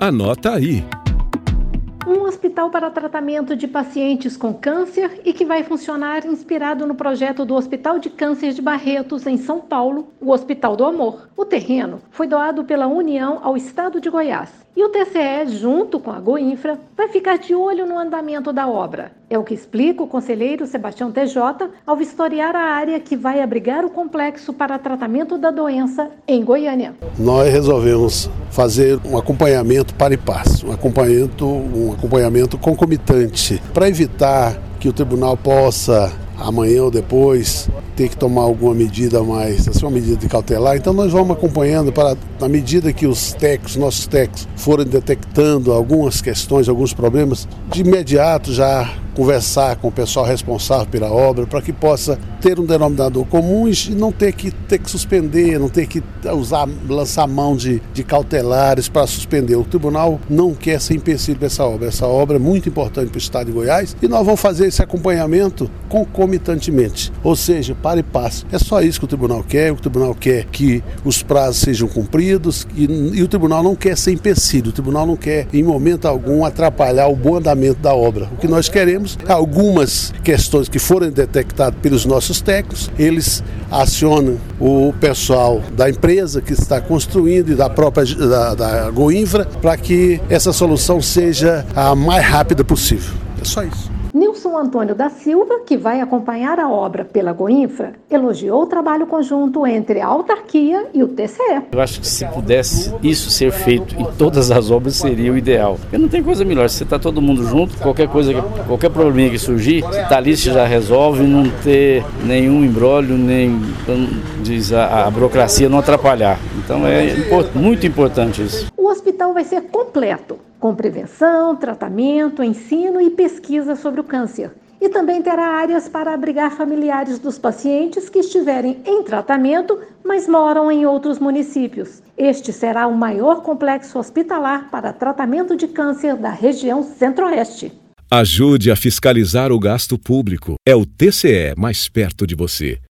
Anota aí um hospital para tratamento de pacientes com câncer e que vai funcionar inspirado no projeto do Hospital de Câncer de Barretos, em São Paulo, o Hospital do Amor. O terreno foi doado pela União ao Estado de Goiás. E o TCE, junto com a Goinfra, vai ficar de olho no andamento da obra. É o que explica o conselheiro Sebastião TJ ao vistoriar a área que vai abrigar o complexo para tratamento da doença em Goiânia. Nós resolvemos fazer um acompanhamento para e passo, um acompanhamento, um acompanhamento concomitante, para evitar que o tribunal possa amanhã ou depois ter que tomar alguma medida mais, assim, uma medida de cautelar. Então nós vamos acompanhando para, na medida que os técnicos, nossos técnicos, forem detectando algumas questões, alguns problemas, de imediato já conversar com o pessoal responsável pela obra para que possa ter um denominador comum e não ter que ter que suspender, não ter que usar, lançar mão de, de cautelares para suspender. O tribunal não quer ser empecilho para essa obra. Essa obra é muito importante para o estado de Goiás e nós vamos fazer esse acompanhamento concomitantemente, ou seja, para e passo. É só isso que o tribunal quer. O tribunal quer que os prazos sejam cumpridos e, e o tribunal não quer ser empecilho. O tribunal não quer, em momento algum, atrapalhar o bom andamento da obra. O que nós queremos, algumas questões que forem detectadas pelos nossos técnicos, eles acionam o pessoal da empresa que está construindo e da própria da, da Goinfra para que essa solução seja a mais rápida possível. É só isso. Nilson Antônio da Silva, que vai acompanhar a obra pela Goinfra, elogiou o trabalho conjunto entre a autarquia e o TCE. Eu acho que se pudesse isso ser feito em todas as obras seria o ideal. Porque não tem coisa melhor, se você está todo mundo junto, qualquer coisa, qualquer probleminha que surgir, está ali, já resolve, não ter nenhum embrólio, nem diz a, a burocracia não atrapalhar. Então é muito importante isso. O hospital vai ser completo com prevenção, tratamento, ensino e pesquisa sobre o câncer. E também terá áreas para abrigar familiares dos pacientes que estiverem em tratamento, mas moram em outros municípios. Este será o maior complexo hospitalar para tratamento de câncer da região Centro-Oeste. Ajude a fiscalizar o gasto público. É o TCE mais perto de você.